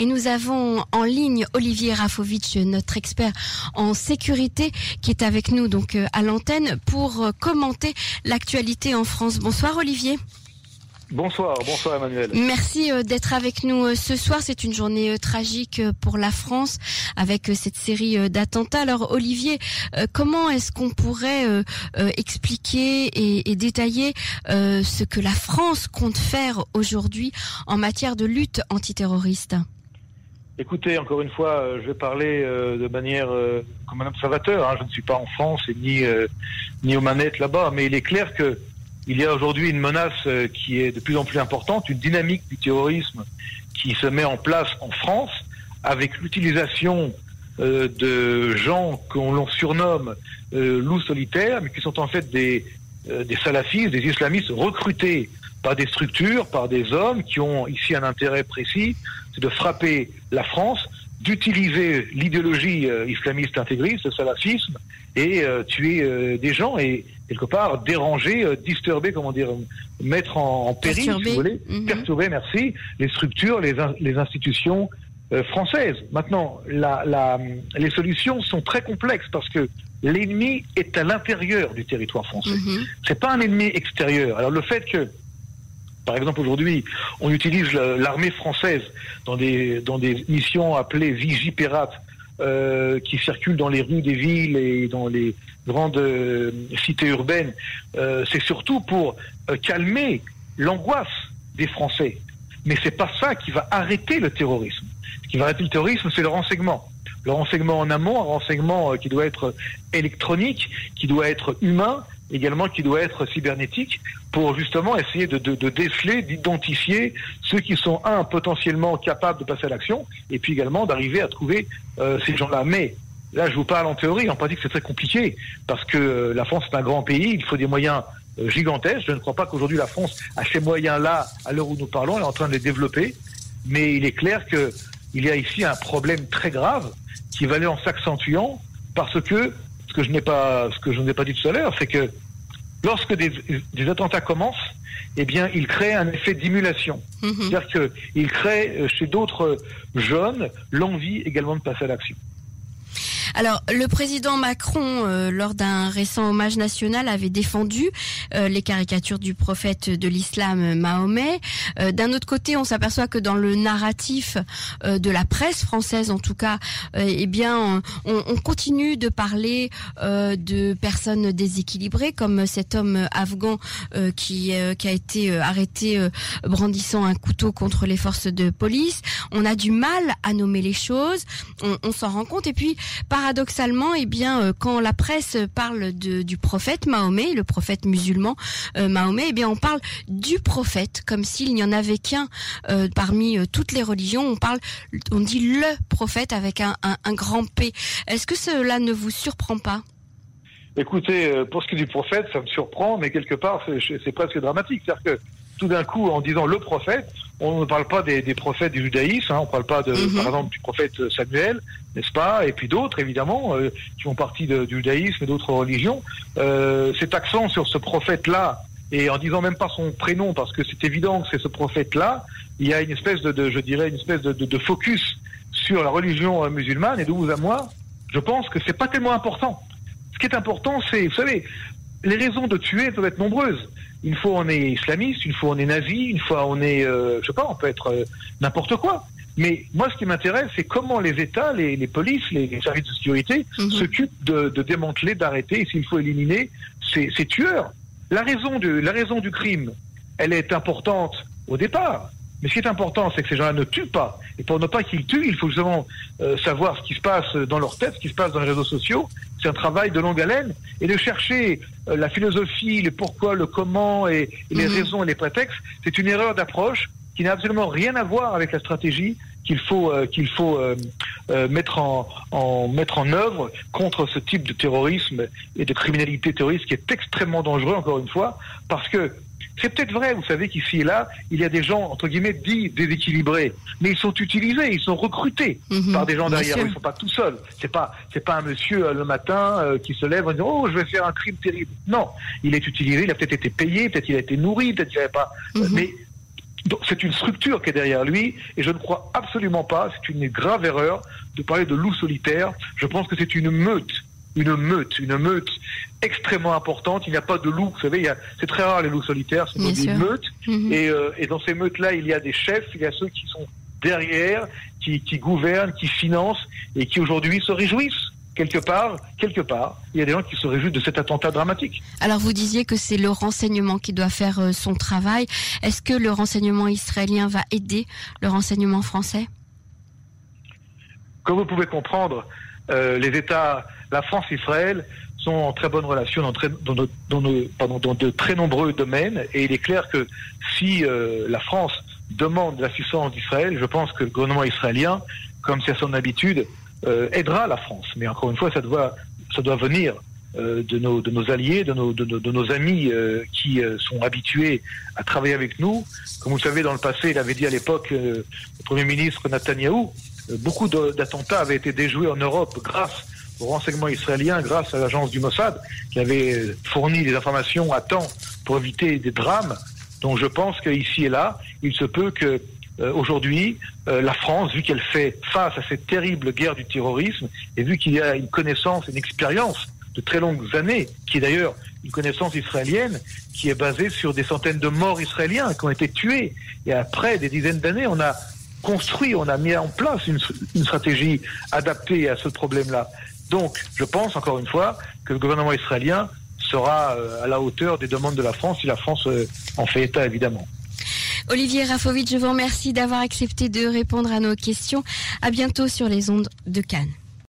Et nous avons en ligne Olivier Rafovitch, notre expert en sécurité, qui est avec nous donc euh, à l'antenne pour euh, commenter l'actualité en France. Bonsoir Olivier. Bonsoir, bonsoir Emmanuel. Merci euh, d'être avec nous ce soir. C'est une journée tragique pour la France avec cette série d'attentats. Alors Olivier, comment est-ce qu'on pourrait expliquer et détailler ce que la France compte faire aujourd'hui en matière de lutte antiterroriste? Écoutez, encore une fois, je vais parler de manière comme un observateur. Hein. Je ne suis pas en France et ni ni aux manettes là-bas, mais il est clair que il y a aujourd'hui une menace euh, qui est de plus en plus importante, une dynamique du terrorisme qui se met en place en France avec l'utilisation euh, de gens qu'on surnomme euh, loups solitaires, mais qui sont en fait des, des salafistes, des islamistes recrutés par des structures, par des hommes qui ont ici un intérêt précis, c'est de frapper la France, d'utiliser l'idéologie islamiste intégriste, le salafisme, et tuer des gens. Et quelque part déranger, euh, disturber, comment dire, mettre en, péril, si vous voulez, mhm. perturber, merci, les structures, les, les institutions euh, françaises. Maintenant, la, la, les solutions sont très complexes parce que l'ennemi est à l'intérieur du territoire français. Mhm. C'est pas un ennemi extérieur. Alors le fait que par exemple, aujourd'hui, on utilise l'armée française dans des, missions appelées Vigipérates, euh, qui circulent dans les rues des villes et dans les grandes euh, cités urbaines, euh, c'est surtout pour euh, calmer l'angoisse des Français. Mais c'est pas ça qui va arrêter le terrorisme. Ce qui va arrêter le terrorisme, c'est le renseignement. Le renseignement en amont, un renseignement qui doit être électronique, qui doit être humain, également qui doit être cybernétique pour justement essayer de, de, de déceler, d'identifier ceux qui sont, un, potentiellement capables de passer à l'action, et puis également d'arriver à trouver euh, ces gens-là. Mais là, je vous parle en théorie, en pratique, c'est très compliqué, parce que euh, la France est un grand pays, il faut des moyens euh, gigantesques. Je ne crois pas qu'aujourd'hui la France a ces moyens-là à l'heure où nous parlons, elle est en train de les développer, mais il est clair qu'il y a ici un problème très grave qui va aller en s'accentuant, parce que que je n'ai pas, ce que je n'ai pas dit tout à l'heure, c'est que lorsque des, des, attentats commencent, eh bien, ils créent un effet d'émulation. Mhm. C'est-à-dire qu'ils créent euh, chez d'autres jeunes l'envie également de passer à l'action. Alors, le président Macron, euh, lors d'un récent hommage national, avait défendu euh, les caricatures du prophète de l'islam Mahomet. Euh, d'un autre côté, on s'aperçoit que dans le narratif de la presse française, en tout cas, eh bien, on, on, continue de parler de personnes déséquilibrées, comme cet homme afghan qui, qui a été arrêté brandissant un couteau contre les forces de police. On a du mal à nommer les choses, on, on s'en rend compte. Et puis, paradoxalement, eh euh, quand la presse parle du prophète Mahomet, le prophète musulman euh, Mahomet, eh on parle du prophète comme s'il n'y en avait qu'un euh, parmi toutes les religions. On parle, on dit le prophète avec un, un, grand P. Est-ce que cela ne vous surprend pas? Écoutez, pour ce qui est du prophète, ça me surprend, mais quelque part, c'est presque dramatique. C'est-à-dire que tout d'un coup, en disant le prophète, on ne parle pas des, des prophètes du judaïsme, hein, on ne parle pas de, mhm. par exemple du prophète Samuel, n'est-ce pas Et puis d'autres, évidemment, euh, qui font partie de, du judaïsme et d'autres religions. Euh, cet accent sur ce prophète-là, et en disant même pas son prénom, parce que c'est évident que c'est ce prophète-là, il y a une espèce de, de je dirais, une espèce de, de, focus sur la religion euh, musulmane, et de vous à moi, je pense que c'est pas tellement important. Ce qui est important, c'est, vous savez, les raisons de tuer peuvent être nombreuses. Une fois on est islamiste, une fois on est nazi, une fois on est, euh, je sais pas, on peut être euh, n'importe quoi. Mais moi, ce qui m'intéresse, c'est comment les États, les, les polices, les, services de sécurité mhm. s'occupent de, de, démanteler, d'arrêter, et s'il faut éliminer ces, ces tueurs. La raison, de, la raison du crime, elle est importante au départ. Mais ce qui est important, c'est que ces gens-là ne tuent pas. Et pour ne pas qu'ils tuent, il faut justement euh, savoir ce qui se passe dans leur tête, ce qui se passe dans les réseaux sociaux. C'est un travail de longue haleine. Et de chercher la philosophie, le pourquoi, le comment et, les mhm. raisons et les prétextes, c'est une erreur d'approche qui n'a absolument rien à voir avec la stratégie qu'il faut euh, qu'il faut mettre en, en mettre en œuvre contre ce type de terrorisme et de criminalité terroriste qui est extrêmement dangereux encore une fois parce que c'est peut-être vrai, vous savez qu'ici et là, il y a des gens, entre guillemets, dits déséquilibrés, mais ils sont utilisés, ils sont recrutés mhm, par des gens derrière, ils ne sont pas tout seuls. C'est pas, c'est pas un monsieur euh, le matin euh, qui se lève en disant, oh, je vais faire un crime terrible. Non, il est utilisé, il a peut-être été payé, peut-être il a été nourri, peut-être qu'il n'avait pas, mhm. mais c'est une structure qui est derrière lui, et je ne crois absolument pas, c'est une grave erreur de parler de loup solitaire. Je pense que c'est une meute, une meute, une meute extrêmement importante. Il n'y a pas de loup, vous savez, c'est très rare les loups solitaires, c'est des meutes, mhm. et, euh, et dans ces meutes-là, il y a des chefs, il y a ceux qui sont derrière, qui, qui gouvernent, qui financent, et qui aujourd'hui se réjouissent quelque part, quelque part, il y a des gens qui se réjouissent de cet attentat dramatique. Alors vous disiez que c'est le renseignement qui doit faire euh, son travail. Est-ce que le renseignement israélien va aider le renseignement français? Comme vous pouvez comprendre, euh, les États, la France Israël sont en très bonne relation dans, de très nombreux domaines. Et il est clair que si euh, la France demande l'assistance d'Israël, je pense que le gouvernement israélien, comme c'est son habitude, euh, aidera la France. Mais encore une fois, ça doit, ça doit venir euh, de, nos, de nos alliés, de nos, de, nos amis euh, qui sont habitués à travailler avec nous. Comme vous le savez, dans le passé, il avait dit à l'époque, le Premier ministre Netanyahou, beaucoup d'attentats avaient été déjoués en Europe grâce au renseignement israélien, grâce à l'agence du Mossad, qui avait fourni les informations à temps pour éviter des drames. Donc je pense qu'ici et là, il se peut que euh, aujourd'hui, euh, la France, vu qu'elle fait face à cette terrible guerre du terrorisme, et vu qu'il y a une connaissance, une expérience de très longues années, qui est d'ailleurs une connaissance israélienne, qui est basée sur des centaines de morts israéliens qui ont été tués. Et après des dizaines d'années, on a construit, on a mis en place une, une stratégie adaptée à ce problème-là. Donc, je pense, encore une fois, que le gouvernement israélien sera euh, à la hauteur des demandes de la France, si la France en fait état, évidemment. Olivier Rafovitch, je vous remercie d'avoir accepté de répondre à nos questions. À bientôt sur les ondes de Cannes.